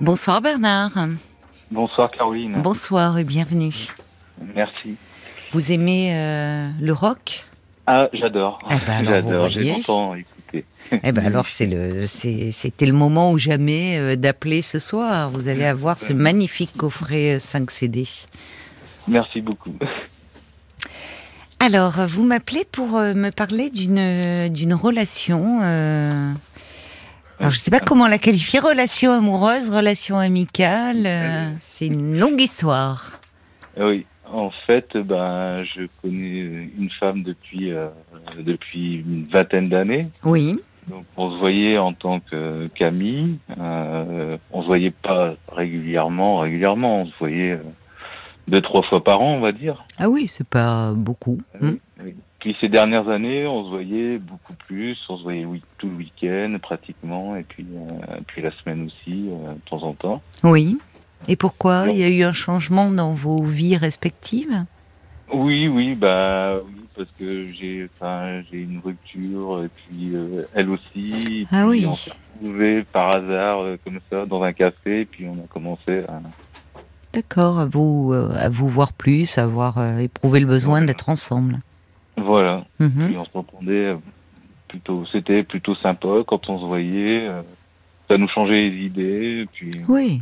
Bonsoir Bernard. Bonsoir Caroline. Bonsoir et bienvenue. Merci. Vous aimez euh, le rock? Ah, j'adore. Eh ben j'adore. J'ai longtemps écouté. Eh ben alors c'est le c'est- c'était le moment ou jamais euh, d'appeler ce soir. Vous allez avoir ce magnifique coffret euh, 5 CD. Merci beaucoup. Alors euh, vous m'appelez pour euh, me parler d'une euh, d'une relation. Alors je sais pas comment la qualifier, relation amoureuse, relation amicale. euh, c'est une longue histoire. Oui. En fait, ben, je connais une femme depuis euh, depuis une vingtaine d'années. Oui. Donc, on se voyait en tant que qu'amis. Euh, on se voyait pas régulièrement. Régulièrement, on se voyait euh, deux trois fois par an, on va dire. Ah oui, c'est pas beaucoup. Hmm. Oui. Puis ces dernières années, on se voyait beaucoup plus. On se voyait tout le week-end pratiquement, et puis euh, puis la semaine aussi, euh, de temps en temps. Oui. Et pourquoi Non. Il y a eu un changement dans vos vies respectives? Oui, oui, bah oui, parce que j'ai, enfin, j'ai une rupture, et puis euh, elle aussi. et Ah oui. On s'est retrouvés par hasard comme ça dans un café, et puis on a commencé à. D'accord, à vous, à vous voir plus, à avoir éprouvé le besoin d'être ensemble. Voilà. Mhm. Puis on se répondait euh, plutôt, c'était plutôt sympa quand on se voyait. euh, ça nous changeait les idées, puis. Oui.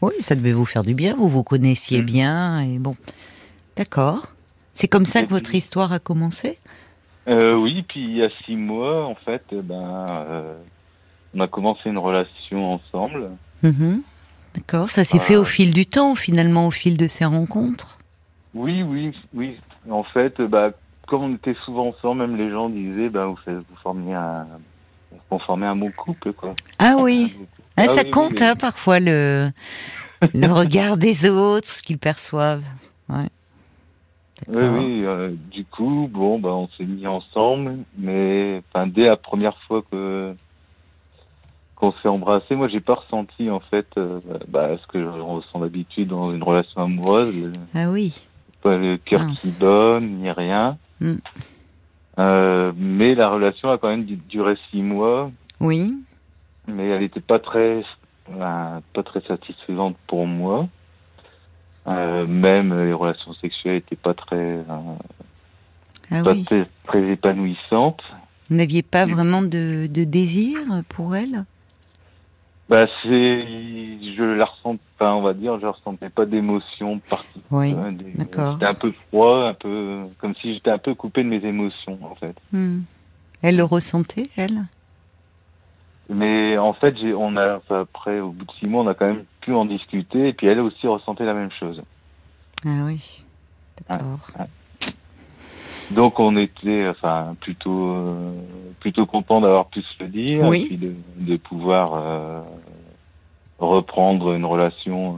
Oui, ça devait vous faire du bien, vous vous connaissiez Mm. bien, et bon. D'accord. C'est comme ça que votre histoire a commencé? Euh, oui, puis il y a six mois, en fait, eh ben, euh, on a commencé une relation ensemble. Mhm. D'accord, ça s'est Ah. fait au fil du temps, finalement, au fil de ces rencontres? Oui, oui, oui. En fait, bah, comme on était souvent ensemble, même les gens disaient, bah, vous, vous formiez un, on formait un beau couple, quoi. Ah oui. Ah, Ah ça oui, oui, compte, oui. hein, parfois, le, le regard des autres, ce qu'ils perçoivent. Ouais. Oui, oui. euh, du coup, bon, bah, on s'est mis ensemble, mais, enfin, dès la première fois que qu'on s'est embrassé, moi, j'ai pas ressenti, en fait, euh, bah, ce que on ressent d'habitude dans une relation amoureuse. Ah oui. pas le cœur qui donne, ni rien. Mm. Euh, mais la relation a quand même du- duré six mois, Oui. mais elle n'était pas très, euh, pas très satisfaisante pour moi. Euh, même les relations sexuelles n'étaient pas très, Ah pas oui. très, très épanouissantes. Vous n'aviez pas vraiment de, de désir pour elle? Bah c'est, je la ressens, enfin on va dire, je ressentais pas d'émotion particulière. Oui. Des- d'accord. J'étais un peu froid, un peu, comme si j'étais un peu coupé de mes émotions en fait. Hmm. Elle le ressentait, elle? Mais en fait, j'ai, on a, après, au bout de six mois, on a quand même pu en discuter, et puis elle aussi ressentait la même chose. Ah oui. D'accord. Donc on était, enfin, plutôt, euh, plutôt content d'avoir pu se le dire, Oui. et puis de, de pouvoir euh, reprendre une relation euh,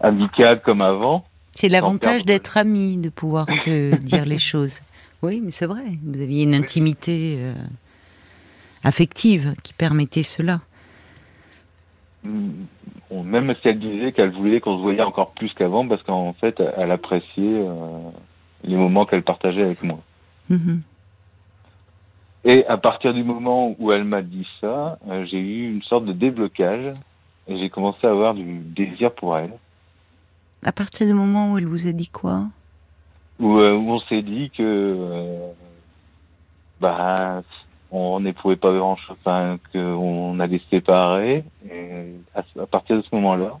amicale comme avant. C'est l'avantage d'être amis, de pouvoir se dire les choses. Oui, mais c'est vrai. Vous aviez une intimité euh, affective qui permettait cela. Mm, même si elle disait qu'elle voulait qu'on se voyait encore plus qu'avant, parce qu'en fait, elle appréciait les moments qu'elle partageait avec moi. Mhm. Et à partir du moment où elle m'a dit ça, euh, j'ai eu une sorte de déblocage et j'ai commencé à avoir du désir pour elle. À partir du moment où elle vous a dit quoi? Où, euh, où on s'est dit que euh, bah on n'éprouvait pas grand chose, enfin qu'on allait se séparer. Et à, à partir de ce moment-là,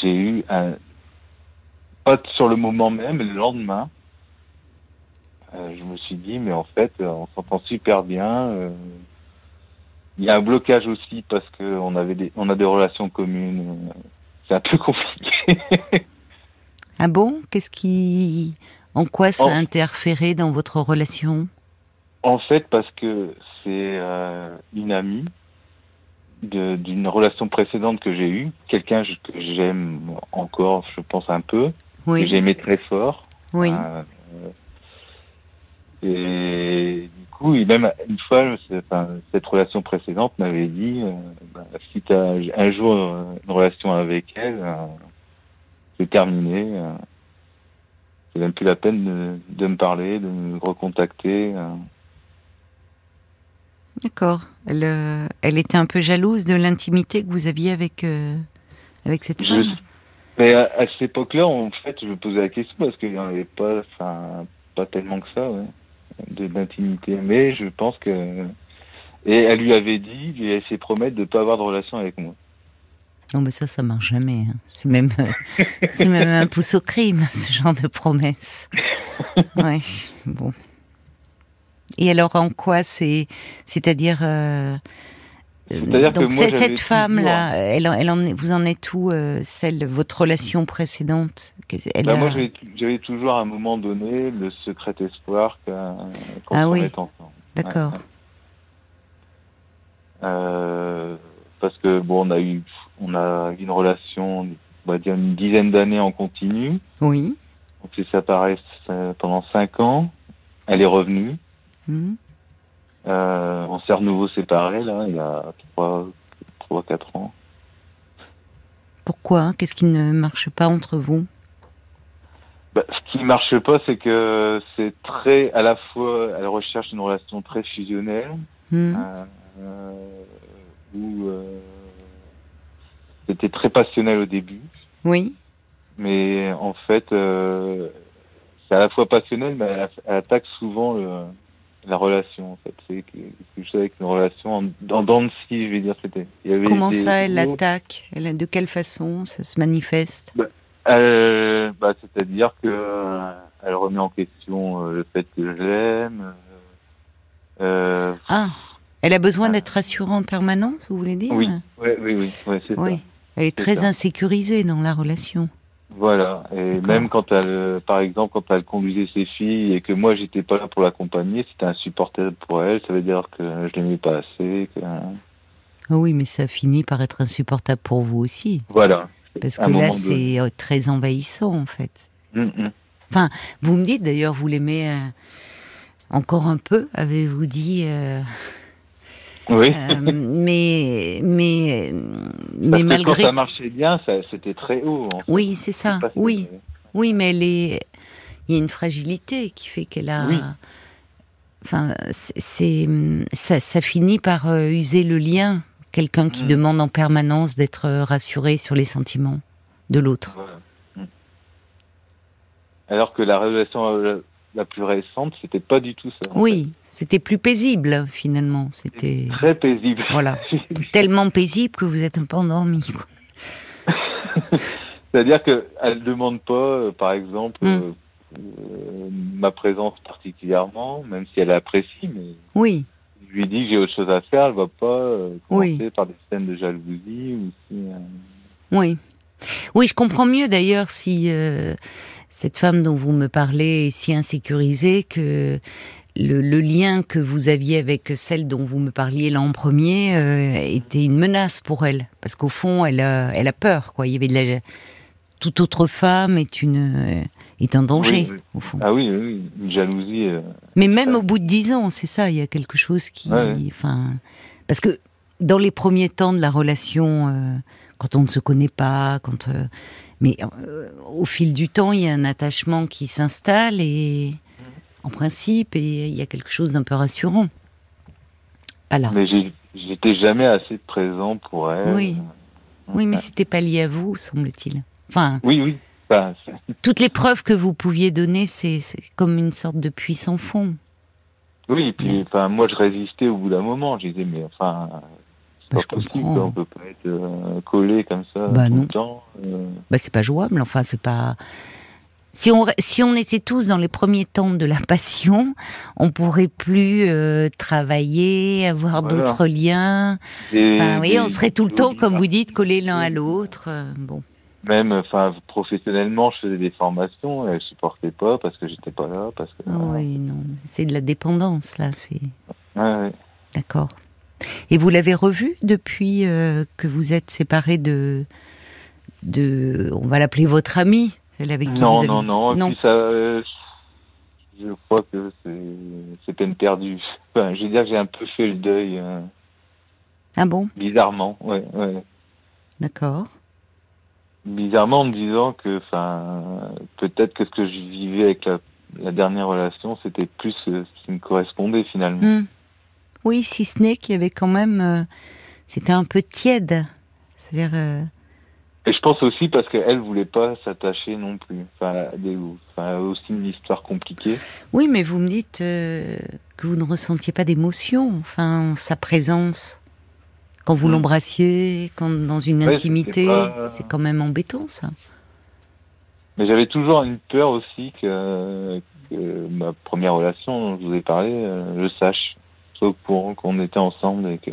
j'ai eu un pas sur le moment même, le lendemain, euh, je me suis dit mais en fait euh, on s'entend super bien. euh, il y a un blocage aussi parce que on avait des, on a des relations communes. c'est un peu compliqué. Ah bon? Qu'est-ce qui. En quoi ça a interféré dans votre relation? En fait, parce que c'est euh, une amie d'une relation précédente que j'ai eue, quelqu'un que j'aime encore, je pense un peu, que j'aimais très fort. Oui. Euh, et du coup, et même une fois, enfin, cette relation précédente m'avait dit, euh, bah, si tu as un jour euh, une relation avec elle, euh, c'est terminé. c'est même plus la peine de, de me parler, de me recontacter. D'accord. Elle, elle était un peu jalouse de l'intimité que vous aviez avec, avec cette Je- femme? Mais à, à cette époque-là, en fait, je me posais la question parce qu'il n'y en avait pas, enfin, pas tellement que ça, ouais, de d'intimité. Mais je pense que et elle lui avait dit, lui avait fait promettre de pas avoir de relation avec moi. Non, mais ça, ça marche jamais. hein. C'est même, euh, c'est même un pouce au crime, ce genre de promesse. Ouais, bon. Et alors, en quoi c'est, c'est-à-dire, euh, C'est-à-dire que donc moi, cette femme-là, elle, en- elle en est, vous en êtes où, euh, celle, votre relation précédente? Elle Bah, a- moi, j'avais toujours à un moment donné le secret espoir que- quand Ah on oui. est ensemble. D'accord. Ouais, ouais. Euh, parce que bon, on a eu, on a eu une relation, on va dire une dizaine d'années en continu. Oui. On s'est séparés euh, pendant cinq ans. Elle est revenue. Mhm. Euh, on s'est à nouveau séparés là, il y a trois, trois, quatre ans. Pourquoi? Qu'est-ce qui ne marche pas entre vous? Bah, ce qui marche pas, c'est que c'est très, à la fois, elle recherche une relation très fusionnelle. Mhm. euh, euh, où euh, c'était très passionnel au début, Oui. mais en fait, c'est à la fois passionnel, mais elle, elle attaque souvent le, la relation. En fait, c'est que- quelque chose avec une relation en, en dents de scie, je vais dire. C'était. Comment des- ça, elle l'attaque? Elle De quelle façon ça se manifeste? Euh, bah, c'est-à-dire que euh, elle remet en question euh, le fait que je l'aime. euh, Ah, elle a besoin d'être rassurée en permanence, vous voulez dire? Oui, oui, oui, oui, ouais, Oui. ça. Elle est très ça. insécurisée dans la relation. Voilà. Et même quand elle, par exemple, quand elle conduisait ses filles et que moi j'étais pas là pour l'accompagner, c'était insupportable pour elle. Ça veut dire que je l'aimais pas assez. Que... Ah oui, mais ça finit par être insupportable pour vous aussi. Voilà. Parce que là, c'est euh, très envahissant, en fait. Hum, hum. Vous me dites, d'ailleurs, vous l'aimez euh, encore un peu, avez-vous dit euh, Oui. euh, Mais, mais, mais malgré... quand ça marchait bien, c'était très haut. en fait. Oui, c'est ça, oui. mais- Oui, mais elle est... il y a une fragilité qui fait qu'elle a. Oui. Enfin, c'est ça, ça finit par euh, user le lien. Quelqu'un qui Mm. demande en permanence d'être euh, rassuré sur les sentiments de l'autre. Voilà. Hum. Alors que la relation euh, la plus récente, c'était pas du tout ça. Oui, c'était plus paisible finalement. C'était Très paisible. voilà, tellement paisible que vous êtes un peu endormi. C'est-à-dire que elle demande pas, euh, par exemple, Mm. euh, euh, ma présence particulièrement, même si elle apprécie, mais Oui, je lui dis que j'ai autre chose à faire, elle va pas euh, commencer Oui. par des scènes de jalousie ou si. oui, oui. Je comprends mieux d'ailleurs si cette femme dont vous me parlez est si insécurisée que le, le lien que vous aviez avec celle dont vous me parliez là en premier euh, était une menace pour elle, parce qu'au fond, elle a, elle a peur. Quoi, il y avait de la toute autre femme est une euh, est un danger Oui, oui. au fond. Ah oui, une jalousie. euh, Mais même au bout de dix ans, c'est ça, il y a quelque chose qui, ouais. enfin, parce que dans les premiers temps de la relation, euh, quand on ne se connaît pas, quand, euh, mais euh, au fil du temps, il y a un attachement qui s'installe et, en principe, et il y a quelque chose d'un peu rassurant. Voilà. Mais j'étais jamais assez présent pour elle. Oui. Oui, mais c'était pas lié à vous, semble-t-il. Enfin, Oui, oui. Enfin, toutes les preuves que vous pouviez donner, c'est comme une sorte de puits sans fond. oui, et puis enfin, moi je résistais au bout d'un moment. Je disais, mais enfin, Bah, je comprends. quoi, on peut pas être euh, collé comme ça Bah, tout non. le temps. euh. bah, c'est pas jouable. Enfin, c'est pas. Si on, si on était tous dans les premiers temps de la passion, on pourrait plus euh, travailler, avoir Voilà. d'autres liens. Enfin, vous voyez, on serait tout le temps, comme vous dites, collés l'un à l'autre. Euh, Bon. Même, enfin, professionnellement, je faisais des formations elle supportait pas parce que j'étais pas là, parce que. Ah oui, non, c'est de la dépendance là. C'est Ouais, ouais. d'accord. Et vous l'avez revu depuis euh, que vous êtes séparés de, de, on va l'appeler votre amie, celle avec qui Non, vous non, aviez- non. Et Non. puis ça, euh, je crois que c'est peine perdue. Enfin, je veux dire que j'ai un peu fait le deuil, euh, Ah bon, bizarrement. Ouais, ouais. d'accord. Bizarrement en me disant que, enfin, peut-être que ce que je vivais avec la, la dernière relation, c'était plus ce qui me correspondait finalement. Hmm. Oui, si ce n'est qu'il y avait quand même, euh, c'était un peu tiède. C'est-à-dire. euh, Et je pense aussi parce qu'elle voulait pas s'attacher non plus. Enfin, des, enfin, aussi une histoire compliquée. Oui, mais vous me dites euh, que vous ne ressentiez pas d'émotion, enfin, sa présence. Quand vous Hmm. l'embrassiez, quand dans une Ouais, intimité, pas- c'est quand même embêtant, ça. Mais j'avais toujours une peur aussi que, que ma première relation dont je vous ai parlé, je sache. Qu'on était ensemble et que.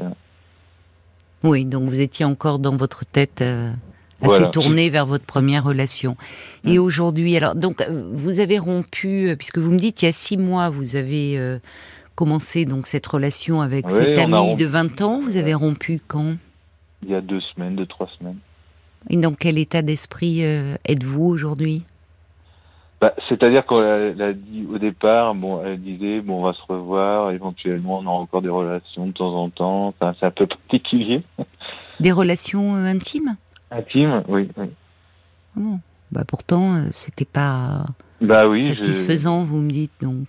Oui, donc vous étiez encore dans votre tête euh, assez Voilà. tournée vers votre première relation. Et aujourd'hui, alors, donc, euh, vous avez rompu, euh, puisque vous me dites, il y a six mois, vous avez euh, commencé donc cette relation avec cet ami de 20 ans. Vous avez rompu quand? Il y a deux semaines, deux, trois semaines. Et dans quel état d'esprit euh, êtes-vous aujourd'hui? Bah, C'est-à-dire qu'elle a dit au départ, bon, elle disait, bon, on va se revoir, éventuellement, on aura encore des relations de temps en temps. Enfin, c'est un peu particulier. Des relations euh, intimes? Intime, oui. oui. Bon? Bah pourtant, euh, c'était pas Bah oui. je- satisfaisant, vous me dites donc.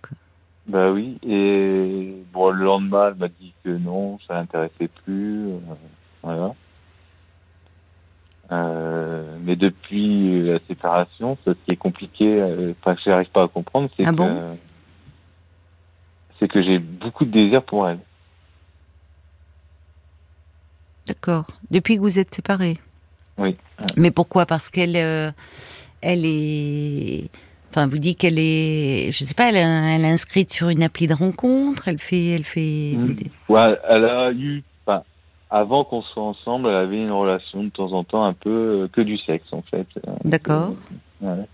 Bah oui. Et bon, le lendemain, elle m'a dit que non, ça l'intéressait plus. euh, voilà. Euh, mais depuis la séparation, ce qui est compliqué, euh, enfin que j'arrive pas à comprendre, c'est Ah que bon? c'est que j'ai beaucoup de désir pour elle. D'accord. Depuis que vous êtes séparés? Oui. Mais pourquoi? Parce qu'elle, euh, elle est. Enfin, vous dites qu'elle est, je sais pas, elle, est- inscrite sur une appli de rencontre. Elle fait, elle fait. Mm. Ouais, elle a eu, avant qu'on soit ensemble, elle avait une relation de temps en temps un peu euh, que du sexe en fait. Euh, D'accord. Ouais.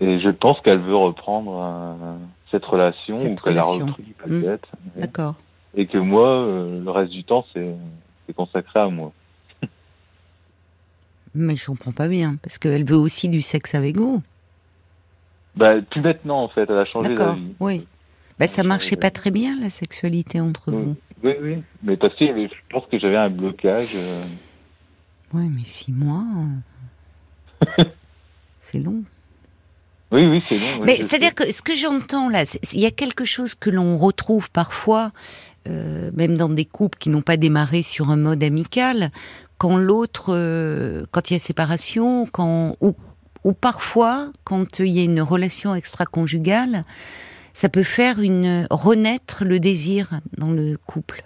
Et je pense qu'elle veut reprendre euh, cette relation Cette ou qu'elle a repris peut-être. Ouais. D'accord. Et que moi, euh, le reste du temps, c'est c'est consacré à moi. Mais je comprends pas bien parce qu'elle veut aussi du sexe avec vous. Bah, plus maintenant en fait, elle a changé D'accord. d'avis. Oui. Bah ça marchait pas très bien la sexualité entre Oui. vous. Oui, oui. Mais parce que je pense que j'avais un blocage. euh, Oui, mais six mois, euh, c'est long. Oui, oui, c'est bon. oui, Mais je c'est-à dire sais. que ce que j'entends là, il y a quelque chose que l'on retrouve parfois, euh, même dans des couples qui n'ont pas démarré sur un mode amical, quand l'autre, euh, quand il y a séparation, quand ou, ou parfois quand il y a une relation extra-conjugale, ça peut faire une renaître le désir dans le couple,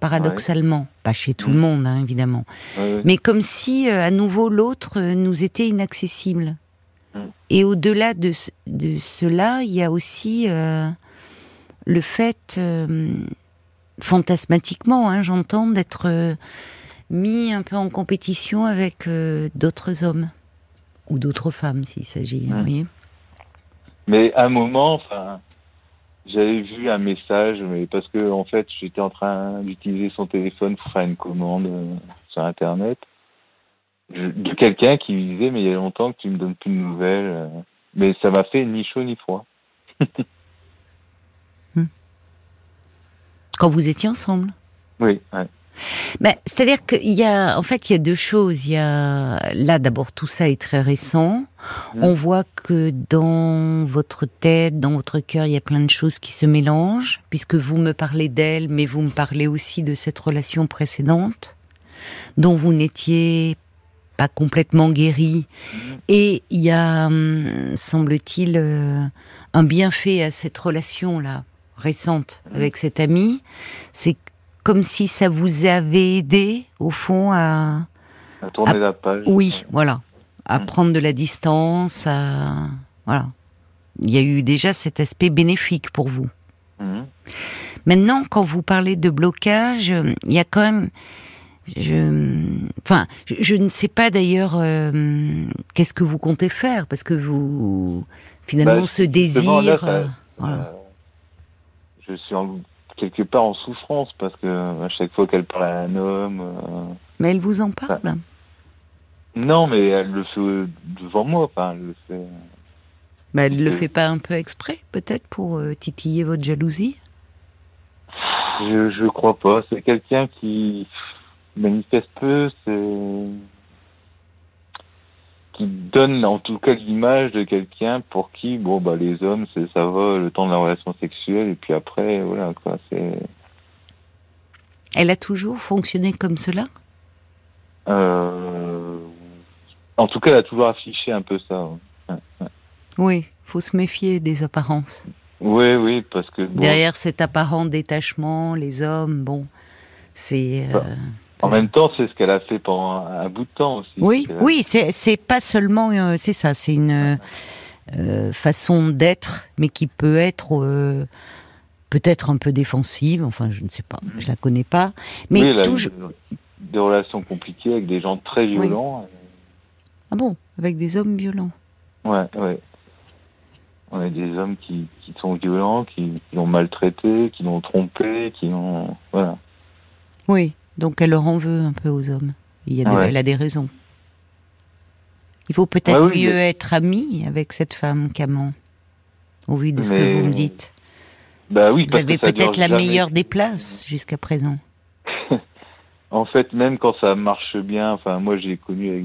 paradoxalement, pas chez tout le Mm. monde hein, évidemment, Ouais, ouais. mais comme si euh, à nouveau l'autre euh, nous était inaccessible. Mm. Et au-delà de, ce- de cela, il y a aussi euh, le fait, fantasmatiquement, hein, j'entends, d'être mis un peu en compétition avec d'autres hommes ou d'autres femmes, s'il s'agit. Mm. Mais à un moment, enfin, j'avais vu un message, mais parce que en fait, j'étais en train d'utiliser son téléphone pour faire une commande euh, sur Internet, Je- de quelqu'un qui me disait, mais il y a longtemps que tu me donnes plus de nouvelles. euh. Mais ça m'a fait ni chaud ni froid. Quand vous étiez ensemble? Oui, ouais. Ben, C'est-à-dire qu'il y a, en fait, il y a deux choses. Il y a, là, d'abord, tout ça est très récent. Mm. On voit que dans votre tête, dans votre cœur, il y a plein de choses qui se mélangent, puisque vous me parlez d'elle, mais vous me parlez aussi de cette relation précédente, dont vous n'étiez pas complètement guéri. Et il y a, hum, semble-t-il, euh, un bienfait à cette relation-là, récente, Mhm. avec cet ami. C'est comme si ça vous avait aidé, au fond, à... À tourner la page. Oui, voilà. À Mm. prendre de la distance, à... Voilà. Il y a eu déjà cet aspect bénéfique pour vous. Mhm. Maintenant, quand vous parlez de blocage, il y a quand même... Je, enfin, je, je ne sais pas d'ailleurs euh, qu'est-ce que vous comptez faire, parce que vous, finalement, Bah, ce désir... là, ça- euh, voilà. Euh, je suis en- quelque part en souffrance parce que à chaque fois qu'elle parle à un homme, euh, Mais elle vous en parle non, mais elle le fait devant moi. Enfin, elle le fait. Mais elle le Euh. fait pas un peu exprès, peut-être, pour euh, titiller votre jalousie? Je, je crois pas. C'est quelqu'un qui manifeste peu. C'est qui donne en tout cas l'image de quelqu'un pour qui, bon, bah, les hommes, c'est, ça va le temps de la relation sexuelle, et puis après, voilà, quoi, c'est. Elle a toujours fonctionné comme cela? Euh, en tout cas, elle a toujours affiché un peu ça. ouais. Oui, faut se méfier des apparences. Oui, oui, parce que bon, Derrière cet apparent détachement, les hommes, bon, c'est. euh, en même temps, c'est ce qu'elle a fait pendant un bout de temps aussi. Oui, oui, c'est pas seulement, euh, c'est ça, c'est une euh, façon d'être, mais qui peut être euh, peut-être un peu défensive. Enfin, je ne sais pas, je la connais pas, mais oui, elle a toujours. des- relations compliquées avec des gens très violents. Ah bon, avec des hommes violents. Ouais, ouais. On a des hommes qui, qui sont violents, qui, qui l'ont maltraité, qui l'ont trompé, qui l'ont. Voilà. Oui, donc elle leur en veut un peu aux hommes. Il y a. Elle a des raisons. Il faut peut-être oui, mieux mais- être ami avec cette femme qu'amant, au vu de ce que vous me dites. Bah oui, Vous parce avez peut-être la jamais. meilleure des places jusqu'à présent. En fait, même quand ça marche bien, enfin, moi j'ai connu avec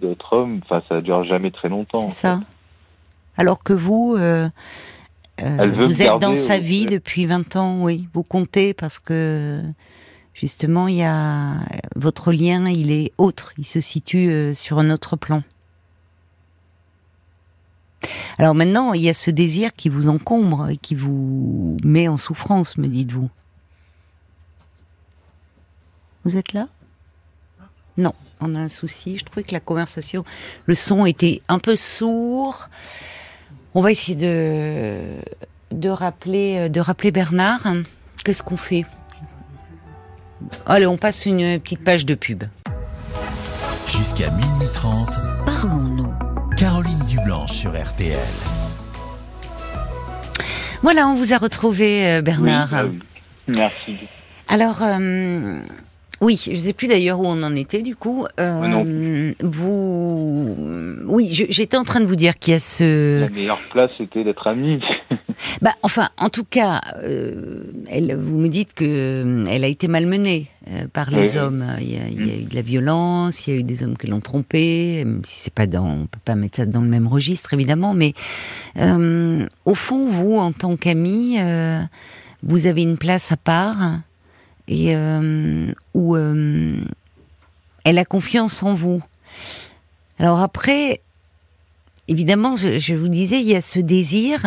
d'autres hommes, enfin, ça dure jamais très longtemps. C'est ça. Alors que vous, euh, euh, vous êtes dans sa vie depuis 20 ans, oui. Vous comptez parce que justement, il y a votre lien, il est autre, il se situe euh, sur un autre plan. Alors maintenant, il y a ce désir qui vous encombre et qui vous met en souffrance, me dites-vous. Vous êtes là? Non, on a un souci. Je trouvais que la conversation, le son était un peu sourd. On va essayer de, de, rappeler, de rappeler Bernard. Qu'est-ce qu'on fait? Allez, on passe une petite page de pub. Jusqu'à minuit 30, Parlons-nous. Caroline Dublanche sur RTL. Voilà, on vous a retrouvé, euh, Oui, Bernard. bah oui. Merci. Alors, euh, oui, je ne sais plus d'ailleurs où on en était du coup. Euh, non vous, oui, j'étais en train de vous dire qu'il y a ce, La meilleure place, c'était d'être amis. Bah, enfin, en tout cas, euh, elle, vous me dites que euh, elle a été malmenée euh, par les hommes. Il y, a, il y a eu de la violence, il y a eu des hommes qui l'ont trompée. Même si c'est pas dans, on peut pas mettre ça dans le même registre évidemment, mais au fond, vous, en tant qu'ami, vous avez une place à part et euh, où euh, elle a confiance en vous. Alors après, évidemment, je, je vous disais, il y a ce désir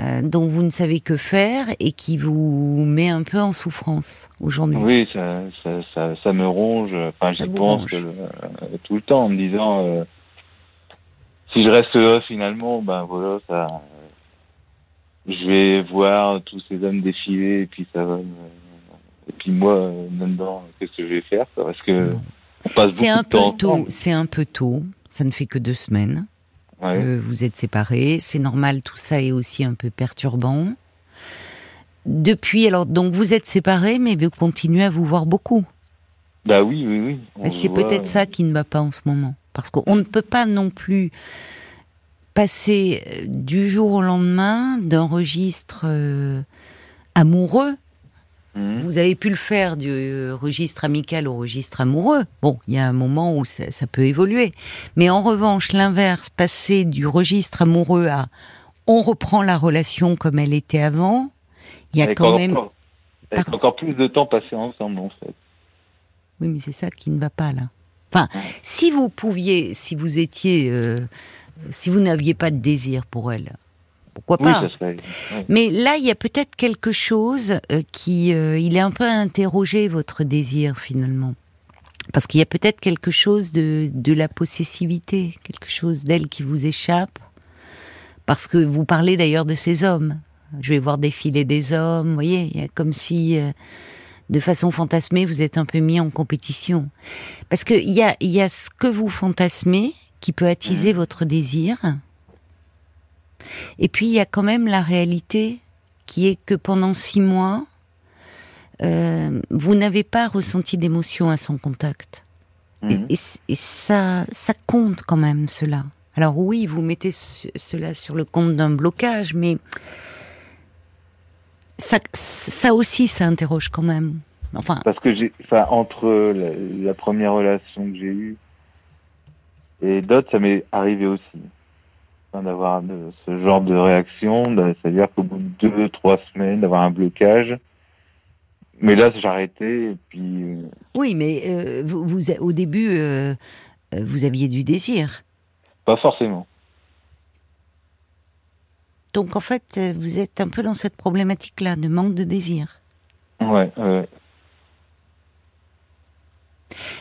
euh, dont vous ne savez que faire et qui vous met un peu en souffrance aujourd'hui. Oui, ça, ça, ça, ça me ronge. Enfin, j'y pense euh, tout le temps en me disant euh, si je reste là finalement, ben voilà, ça. je vais voir tous ces hommes défiler et puis ça va. me- Et puis moi, euh, là-dedans, qu'est-ce que je vais faire? Parce que Bon. on passe C'est beaucoup un de temps peu tôt. C'est un peu tôt. Ça ne fait que deux semaines Ouais. que vous êtes séparés. C'est normal. Tout ça est aussi un peu perturbant. Depuis, alors donc vous êtes séparés, mais vous continuez à vous voir beaucoup. Bah oui, oui, oui. On C'est voit, peut-être euh, ça qui ne va pas en ce moment? Parce qu'on ne peut pas non plus passer euh, du jour au lendemain d'un registre euh, amoureux. Mhm. Vous avez pu le faire du euh, registre amical au registre amoureux. Bon, il y a un moment où ça, ça peut évoluer. Mais en revanche, l'inverse, passer du registre amoureux à on reprend la relation comme elle était avant, il y a Avec quand encore- même... avec encore plus de temps passé ensemble en fait. Oui, mais c'est ça qui ne va pas là. Enfin, si vous pouviez, si vous étiez, euh, si vous n'aviez pas de désir pour elle, pourquoi Oui, pas ça serait. ouais. Mais là, il y a peut-être quelque chose euh, qui, euh, il est un peu à interroger votre désir finalement, parce qu'il y a peut-être quelque chose de de la possessivité, quelque chose d'elle qui vous échappe, parce que vous parlez d'ailleurs de ces hommes. Je vais voir défiler des hommes, vous voyez, il y a comme si euh, de façon fantasmée, vous êtes un peu mis en compétition. Parce qu'il y a, y a ce que vous fantasmez qui peut attiser votre désir. Et puis il y a quand même la réalité qui est que pendant six mois, euh, vous n'avez pas ressenti d'émotion à son contact. Et, Mhm. et ça, ça compte quand même cela. Alors oui, vous mettez ce- cela sur le compte d'un blocage, mais ça, ça aussi, ça interroge quand même. Enfin, Parce que j'ai, enfin, entre la, la première relation que j'ai eue Et d'autres, ça m'est arrivé aussi. D'avoir ce genre de réaction, de- c'est-à-dire qu'au bout de deux, trois semaines, d'avoir un blocage. Mais là, j'ai arrêté, et puis, euh, Oui, mais euh, vous, vous- au début, euh, vous aviez du désir. pas forcément. Donc en fait, vous êtes un peu dans cette problématique-là de manque de désir. Ouais, ouais.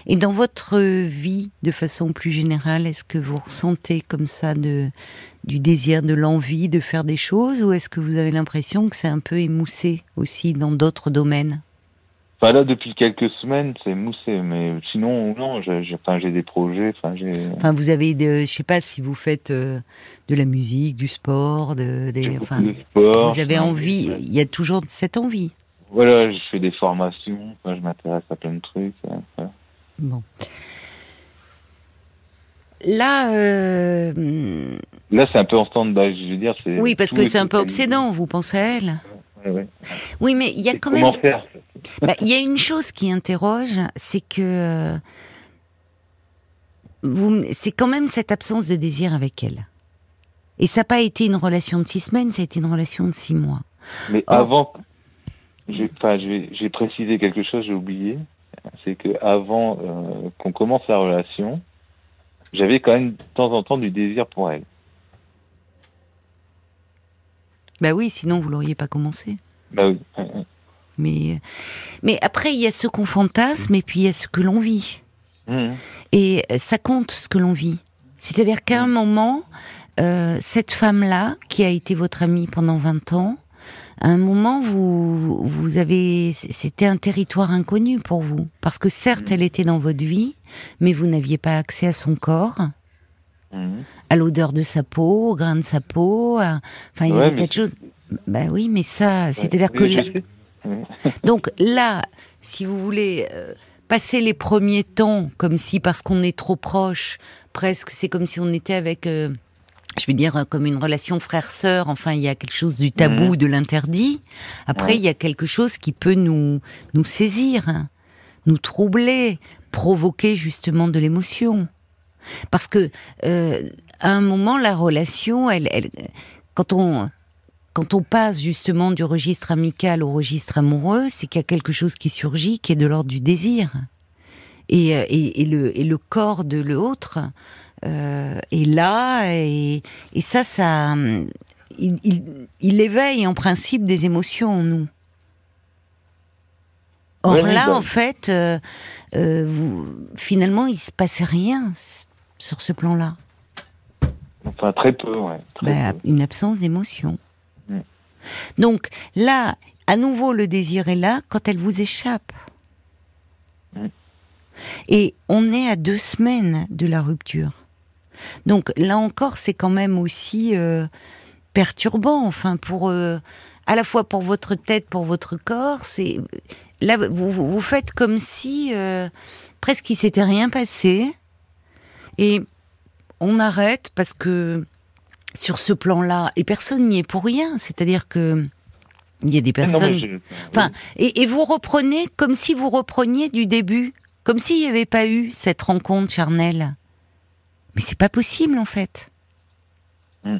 Et dans votre vie, de façon plus générale, est-ce que vous ressentez comme ça de, du désir, de l'envie de faire des choses, ou est-ce que vous avez l'impression que c'est un peu émoussé aussi dans d'autres domaines? Enfin, là, depuis quelques semaines, c'est moussé, mais sinon, non, j'ai, enfin, des projets, enfin, vous avez, de, je sais pas si vous faites euh, de la musique, du sport, de, des, enfin, de sport. vous avez envie. Il y a toujours cette envie. Voilà, je fais des formations, je m'intéresse à plein de trucs. hein, voilà. Bon. Là, euh, Là, c'est un peu en stand-by, je veux dire. C'est oui, parce que est c'est un peu obsédant. Vous pensez à elle? Ouais, ouais. Oui, mais il y a quand comment même. faire Bah, Il y a une chose qui interroge, c'est que euh, vous, c'est quand même cette absence de désir avec elle. Et ça n'a pas été une relation de six semaines, ça a été une relation de six mois. Mais Or- avant, j'ai, enfin, j'ai, j'ai précisé quelque chose, j'ai oublié. C'est que avant euh, qu'on commence la relation, j'avais quand même de temps en temps du désir pour elle. Bah oui, sinon vous l'auriez pas commencé. Bah oui. Mais, mais après, il y a ce qu'on fantasme et puis il y a ce que l'on vit. Mhm. Et euh, ça compte ce que l'on vit. C'est-à-dire qu'à un moment, euh, cette femme-là, qui a été votre amie pendant 20 ans, à un moment, vous, vous avez, c'était un territoire inconnu pour vous. Parce que certes, elle était dans votre vie, mais vous n'aviez pas accès à son corps, Mhm. à l'odeur de sa peau, au grain de sa peau. à- Enfin, il y avait cette chose. Bah oui, mais ça, c'est-à-dire que là- sais. donc là, si vous voulez euh, passer les premiers temps comme si parce qu'on est trop proche, presque c'est comme si on était avec, euh, je veux dire, comme une relation frère-sœur. Enfin, il y a quelque chose du tabou, Mhm. de l'interdit. Après, il y a quelque chose qui peut nous nous saisir, hein, nous troubler, provoquer justement de l'émotion. Parce que euh, à un moment, la relation, elle, elle, quand on quand on passe justement du registre amical au registre amoureux, c'est qu'il y a quelque chose qui surgit, qui est de l'ordre du désir. Et, euh, et, et le, et le corps de l'autre euh, est là, et, et ça, ça, il, il, il éveille en principe des émotions en nous. Or oui, là, bah- en fait, euh, euh, vous- finalement, il se passait rien sur ce plan-là. Enfin, très peu, ouais. Très Bah, peu. une absence d'émotion. Mm. Donc là, à nouveau, le désir est là quand elle vous échappe. Mm. Et on est à deux semaines de la rupture. Donc là encore, c'est quand même aussi euh, perturbant, enfin pour euh, à la fois pour votre tête, pour votre corps. C'est là vous, faites comme si euh, presque il s'était rien passé et on arrête parce que sur ce plan-là, et personne n'y est pour rien. C'est-à-dire que il y a des Ah non, personnes. Enfin, et, et vous reprenez comme si vous repreniez du début, comme s'il n'y avait pas eu cette rencontre charnelle. Mais c'est pas possible en fait. Mm.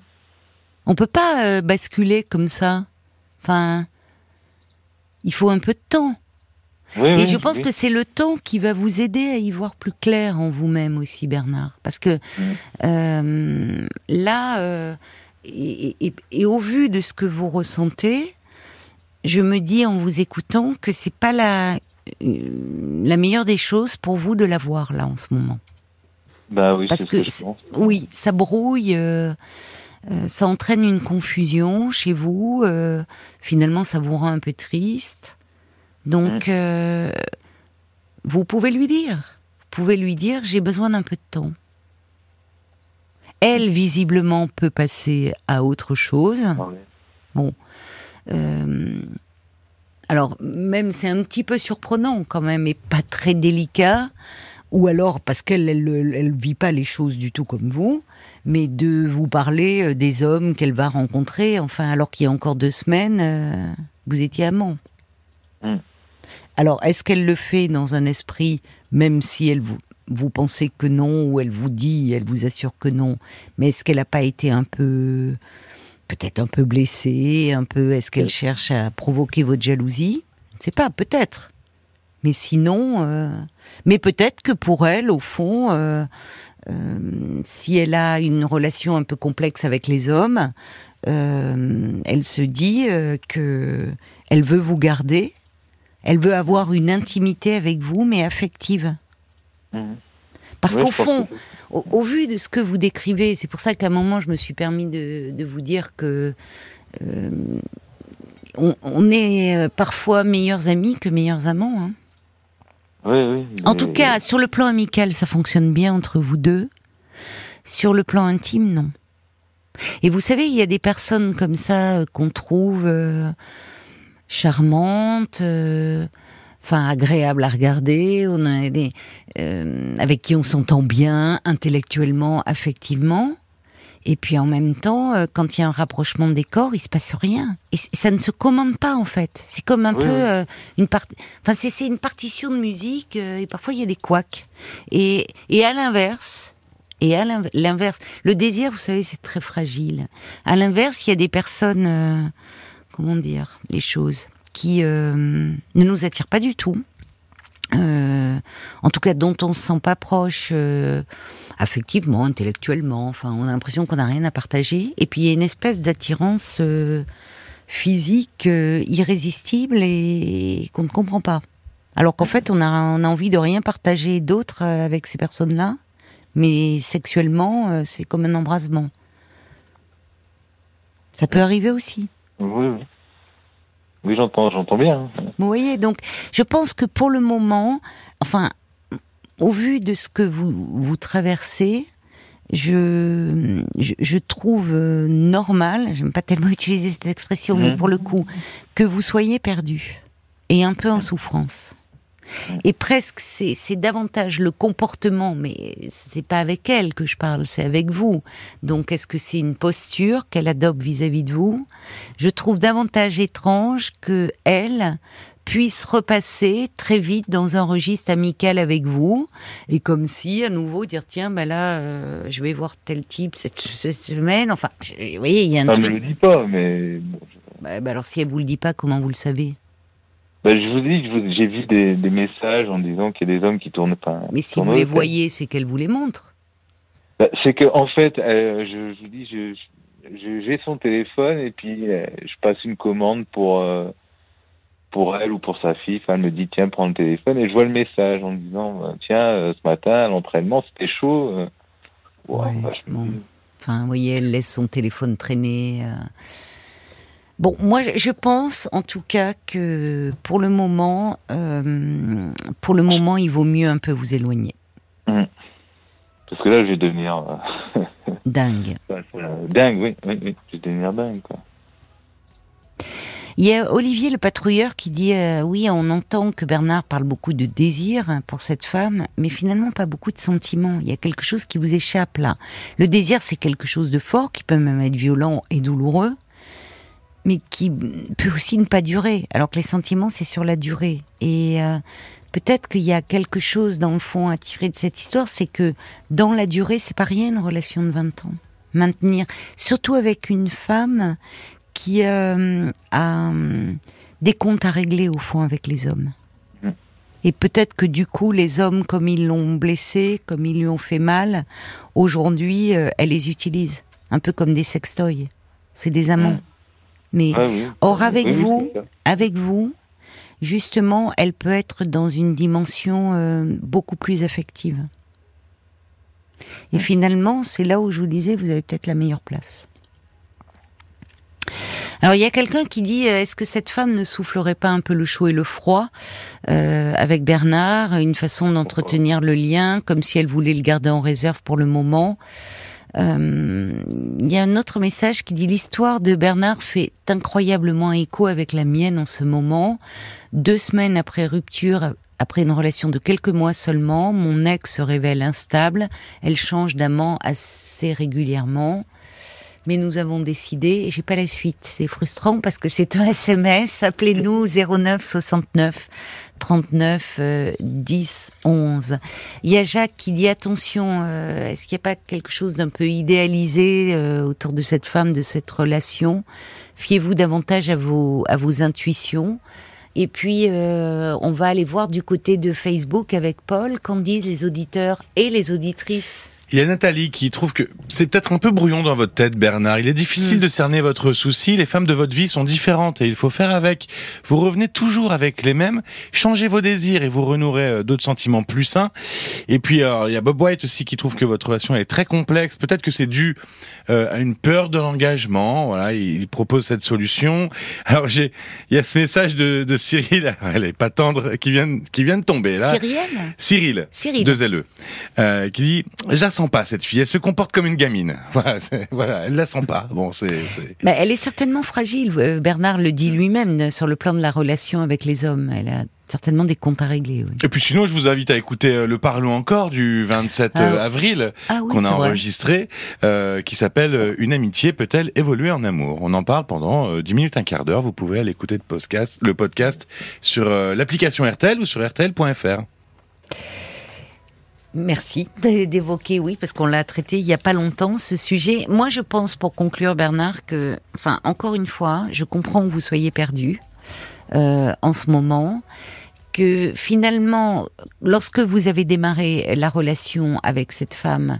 On peut pas euh, basculer comme ça. Enfin, il faut un peu de temps. Oui, Et oui, je pense oui. que c'est le temps qui va vous aider à y voir plus clair en vous-même aussi, Bernard. Parce que euh, là, euh, et, et- et au vu de ce que vous ressentez, je me dis en vous écoutant que c'est pas la, la meilleure des choses pour vous de la voir là en ce moment. Bah oui, Parce que je c'est- pense. Oui, ça brouille, euh, euh, ça entraîne une confusion chez vous. euh, finalement, ça vous rend un peu triste. Donc, euh, vous pouvez lui dire, vous pouvez lui dire, j'ai besoin d'un peu de temps. Elle, visiblement, peut passer à autre chose. Ah. Euh, alors, même c'est un petit peu surprenant quand même, et pas très délicat, ou alors parce qu'elle elle, elle vit pas les choses du tout comme vous, mais de vous parler euh, des hommes qu'elle va rencontrer, enfin, alors qu'il y a encore deux semaines, euh, vous étiez amant. Mm. Alors, est-ce qu'elle le fait dans un esprit, même si elle vous, vous pensez que non, ou elle vous dit, elle vous assure que non, mais est-ce qu'elle n'a pas été un peu, peut-être un peu blessée, un peu, est-ce qu'elle cherche à provoquer votre jalousie? Je ne sais pas, peut-être. Mais sinon, euh, mais peut-être que pour elle, au fond, euh, euh, si elle a une relation un peu complexe avec les hommes, elle se dit que elle veut vous garder, elle veut avoir une intimité avec vous, mais affective. Mhm. Parce qu'au fond, au, vu de ce que vous décrivez, c'est pour ça qu'à un moment je me suis permis de, vous dire que on, est parfois meilleurs amis que meilleurs amants. Hein. Oui, oui. En tout cas, sur le plan amical, ça fonctionne bien entre vous deux. Sur le plan intime, non. Et vous savez, il y a des personnes comme ça euh, qu'on trouve charmantes enfin agréable à regarder, on a des, euh, avec qui on s'entend bien intellectuellement, affectivement. Et puis en même temps, euh, quand il y a un rapprochement des corps, il se passe rien. Et ça ne se commande pas en fait. C'est comme un peu euh, une partie. Enfin, c'est une partition de musique et parfois il y a des couacs. Et, et à l'inverse, et à l'inverse, le désir, vous savez, c'est très fragile. À l'inverse, il y a des personnes, comment dire les choses qui euh, ne nous attire pas du tout. Euh, en tout cas dont on se sent pas proche euh, affectivement, intellectuellement. Enfin, on a l'impression qu'on n'a rien à partager. Et puis il y a une espèce d'attirance physique irrésistible et qu'on ne comprend pas. Alors qu'en fait, on a, on a envie de rien partager d'autre avec ces personnes-là, mais sexuellement, c'est comme un embrasement. Ça peut arriver aussi. Oui, oui. Oui, j'entends, j'entends bien. Vous voyez, donc je pense que pour le moment, enfin, au vu de ce que vous, vous traversez, je, je, trouve euh, normal, j'aime pas tellement utiliser cette expression, mais mhm. pour le coup, que vous soyez perdu et un peu en souffrance. Et presque, c'est davantage le comportement, mais c'est pas avec elle que je parle, c'est avec vous. Donc, est-ce que c'est une posture qu'elle adopte vis-à-vis de vous? Je trouve davantage étrange que elle puisse repasser très vite dans un registre amical avec vous et comme si à nouveau dire tiens ben là euh, je vais voir tel type cette, semaine enfin vous voyez il y a un Ça truc. me le dit pas mais bah, bah, alors si elle vous le dit pas comment vous le savez? Ben, je vous dis, j'ai vu des, messages en disant qu'il y a des hommes qui tournent pas. Mais si vous les voyez, c'est qu'elle vous les montre. Ben, c'est que en fait, euh, je, je, vous dis, j'ai son téléphone et puis euh, je passe une commande pour euh, pour elle ou pour sa fille. Enfin, elle me dit tiens, prends le téléphone et je vois le message en me disant tiens, ce matin à l'entraînement c'était chaud. Ouais, Enfin, vous voyez, elle laisse son téléphone traîner. Bon, moi, je pense en tout cas que pour le moment, euh, pour le moment, il vaut mieux un peu vous éloigner. Mmh. Parce que là, je vais devenir euh, dingue. dingue, oui, oui, oui, je vais devenir dingue, quoi. Il y a Olivier le patrouilleur qui dit euh, oui, on entend que Bernard parle beaucoup de désir hein, pour cette femme, mais finalement pas beaucoup de sentiments. Il y a quelque chose qui vous échappe là. Le désir, c'est quelque chose de fort qui peut même être violent et douloureux mais qui peut aussi ne pas durer. Alors que les sentiments, c'est sur la durée. Et euh, peut-être qu'il y a quelque chose dans le fond à tirer de cette histoire, c'est que dans la durée, c'est pas rien une relation de 20 ans. Maintenir, surtout avec une femme qui euh, a euh, des comptes à régler au fond avec les hommes. Mm. Et peut-être que du coup, les hommes, comme ils l'ont blessée, comme ils lui ont fait mal, aujourd'hui, elle les utilise. Un peu comme des sextoys. C'est des amants. Mm. Mais ah or avec vous, avec vous, justement, elle peut être dans une dimension euh, beaucoup plus affective. Et finalement, c'est là où je vous disais, vous avez peut-être la meilleure place. Alors il y a quelqu'un qui dit euh, est-ce que cette femme ne soufflerait pas un peu le chaud et le froid euh, avec Bernard, une façon d'entretenir le lien, comme si elle voulait le garder en réserve pour le moment? Euh, il y a un autre message qui dit l'histoire de Bernard fait incroyablement écho avec la mienne en ce moment. Deux semaines après rupture, après une relation de quelques mois seulement, mon ex se révèle instable. Elle change d'amant assez régulièrement. Mais nous avons décidé, et j'ai pas la suite. C'est frustrant parce que c'est un SMS. Appelez-nous 09 69 39 10 11. Il y a Jacques qui dit attention, euh, est-ce qu'il n'y a pas quelque chose d'un peu idéalisé euh, autour de cette femme, de cette relation? Fiez-vous davantage à vos, à vos intuitions. Et puis, euh, on va aller voir du côté de Facebook avec Paul, qu'en disent les auditeurs et les auditrices? Il y a Nathalie qui trouve que c'est peut-être un peu brouillon dans votre tête, Bernard. Il est difficile mm. de cerner votre souci. Les femmes de votre vie sont différentes et il faut faire avec. Vous revenez toujours avec les mêmes. Changez vos désirs et vous renouerez euh, d'autres sentiments plus sains. Et puis, il y a Bob White aussi qui trouve que votre relation est très complexe. Peut-être que c'est dû euh, à une peur de l'engagement. Voilà, il propose cette solution. Alors, j'ai, il y a ce message de, de Cyril, elle est pas tendre, qui vient, qui vient de tomber là. Cyril? Cyril. Cyril. Deux LE. Euh, qui dit, sent pas cette fille. Elle se comporte comme une gamine. Voilà, voilà elle la sent pas. Bon, c'est. Bah, elle est certainement fragile. Euh, Bernard le dit lui-même sur le plan de la relation avec les hommes. Elle a certainement des comptes à régler. Et puis sinon, je vous invite à écouter euh, le Parlons encore du 27 ah euh, avril ah qu'on a enregistré, qui s'appelle Une amitié peut-elle évoluer en amour? On en parle pendant 10 minutes, un quart d'heure. Vous pouvez aller écouter le podcast, le podcast sur l'application RTL ou sur RTL.fr. Merci d'évoquer, oui, parce qu'on l'a traité il n'y a pas longtemps, ce sujet. Moi, je pense, pour conclure, Bernard, que, enfin, encore une fois, je comprends que vous soyez perdu euh, en ce moment, que finalement, lorsque vous avez démarré la relation avec cette femme,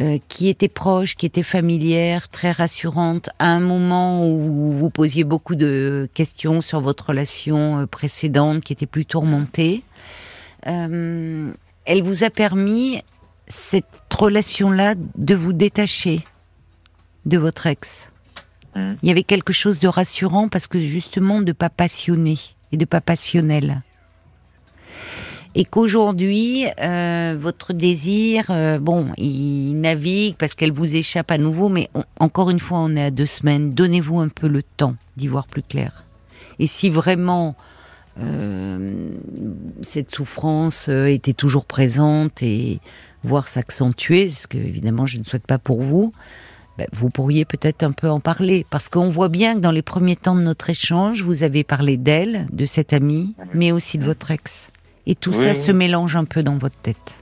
euh, qui était proche, qui était familière, très rassurante, à un moment où vous posiez beaucoup de questions sur votre relation euh, précédente, qui était plus tourmentée, euh, elle vous a permis, cette relation-là, de vous détacher de votre ex. Mmh. Il y avait quelque chose de rassurant parce que justement de pas passionné et de pas passionnel. Et qu'aujourd'hui, euh, votre désir, euh, bon, il navigue parce qu'elle vous échappe à nouveau, mais encore une fois, on est à deux semaines. Donnez-vous un peu le temps d'y voir plus clair. Et si vraiment euh, cette souffrance euh, était toujours présente et voire s'accentuer, ce que évidemment je ne souhaite pas pour vous, ben, vous pourriez peut-être un peu en parler. Parce qu'on voit bien que dans les premiers temps de notre échange, vous avez parlé d'elle, de cette amie, mais aussi de votre ex. Et tout ça se mélange un peu dans votre tête.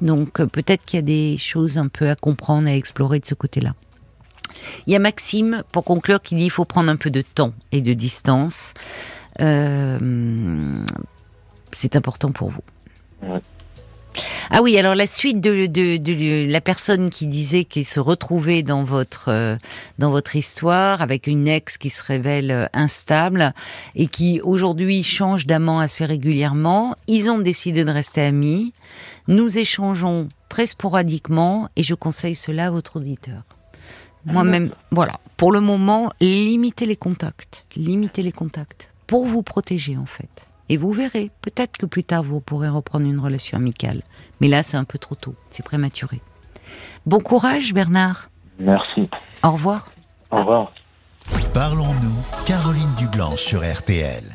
Donc euh, peut-être qu'il y a des choses un peu à comprendre, à explorer de ce côté-là. Il y a Maxime, pour conclure, qui dit qu'il faut prendre un peu de temps et de distance. Euh, c'est important pour vous. Ah oui, alors la suite de, la personne qui disait qu'il se retrouvait dans votre euh, dans votre histoire avec une ex qui se révèle euh, instable et qui aujourd'hui change d'amant assez régulièrement, ils ont décidé de rester amis. Nous échangeons très sporadiquement et je conseille cela à votre auditeur. Moi-même, voilà. Pour le moment, limitez les contacts. Limitez les contacts pour vous protéger en fait. Et vous verrez, peut-être que plus tard vous pourrez reprendre une relation amicale. Mais là, c'est un peu trop tôt, c'est prématuré. Bon courage, Bernard. Merci. Au revoir. Au revoir. Parlons-nous, Caroline Dublanche sur RTL.